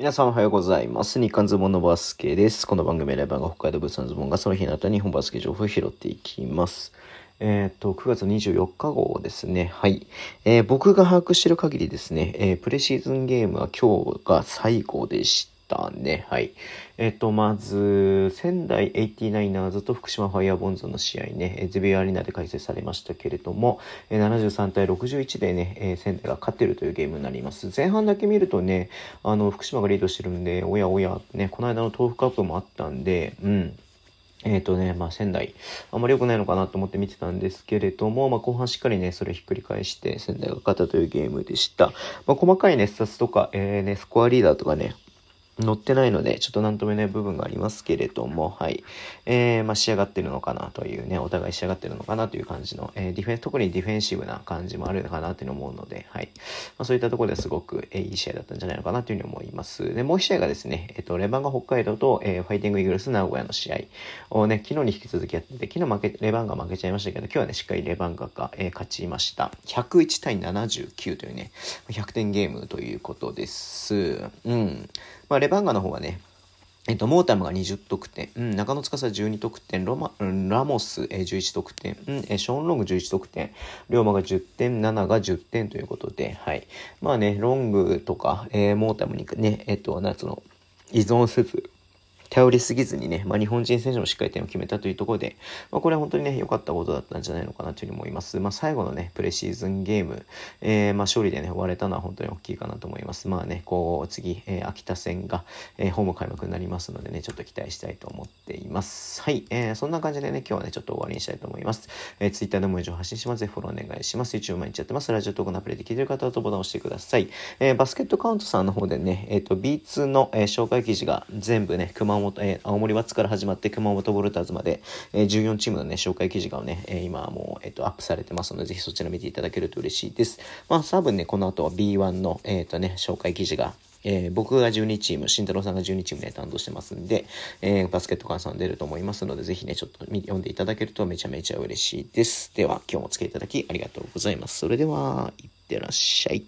皆さんおはようございます。日刊ズボンのバスケです。この番組はライバーが北海道物産ズボンがその日の後に日本バスケ情報を拾っていきます。えっ、と、9月24日号ですね。はい。えー僕が把握している限りですね、えープレシーズンゲームは今日が最後でしたね。はい。えっ、と、まず、仙台 89ers と福島ファイアボンズの試合ね、えゼビアアリーナで開催されましたけれども、73対61でね、仙台が勝ってるというゲームになります。前半だけ見るとね、あの、福島がリードしてるんで、おやおや、ね、この間の東北カップもあったんで、うん。えっ、とね、まあ仙台、あんまり良くないのかなと思って見てたんですけれども、まあ後半しっかりね、それひっくり返して仙台が勝ったというゲームでした。まあ細かいね、スタッツとか、えーね、スコアリーダーとかね、載ってないので、ちょっとなんとも言えない部分がありますけれども、はい。えー、まあ仕上がってるのかなというね、お互い仕上がってるのかなという感じの、えーディフェンス、特にディフェンシブな感じもあるのかなというのを思うので、はい。まあそういったところですごく、えーいい試合だったんじゃないのかなというふうに思います。で、もう一試合がですね、えっ、と、レバンガ北海道と、えーファイティングイーグルス名古屋の試合をね、昨日に引き続きやってて、昨日負け、レバンガ負けちゃいましたけど、今日はね、しっかりレバンガが、えー勝ちました。101対79というね、100点ゲームということです。うん。まあ、レバンガの方はね、えっと、モータムが20得点、うん、中野司12得点、ロマ、うんラモス、え11得点、うん、えショーン・ロング11得点、龍馬が10点、7が10点ということで、はい。まあね、ロングとか、えーモータムにね、えっと、夏の、依存せず、頼りすぎずにね、まあ、日本人選手もしっかり点を決めたというところで、まあ、これは本当にね、良かったことだったんじゃないのかなというふうに思います。まあ、最後のね、プレシーズンゲーム、えーまあ、勝利でね、終われたのは本当に大きいかなと思います。まあね、こう、次、えー秋田戦が、えーホーム開幕になりますのでね、ちょっと期待したいと思っています。はい、えーそんな感じでね、今日はね、ちょっと終わりにしたいと思います。えー、Twitter でも以上発信します。ぜひフォローお願いします。YouTube 毎日やってます。ラジオトークのアプリで聞いてる方はとボタンを押してください。えーバスケットカウントさんの方でね、えっ、と、B2 の、えー紹介記事が全部ね、熊本、えー青森ワッツから始まって熊本ボルターズまで、えー14チームのね、紹介記事がね、えー今もう、えっ、と、アップされてますので、ぜひそちら見ていただけると嬉しいです。まあ、多分ね、この後は B1 の、えっ、とね、紹介記事が、えー僕が12チーム、慎太郎さんが12チームね、担当してますんで、えーバスケットカウントさん出ると思いますので、ぜひね、ちょっと読んでいただけるとめちゃめちゃ嬉しいです。では、今日もお付き合いいただきありがとうございます。それでは、いってらっしゃい。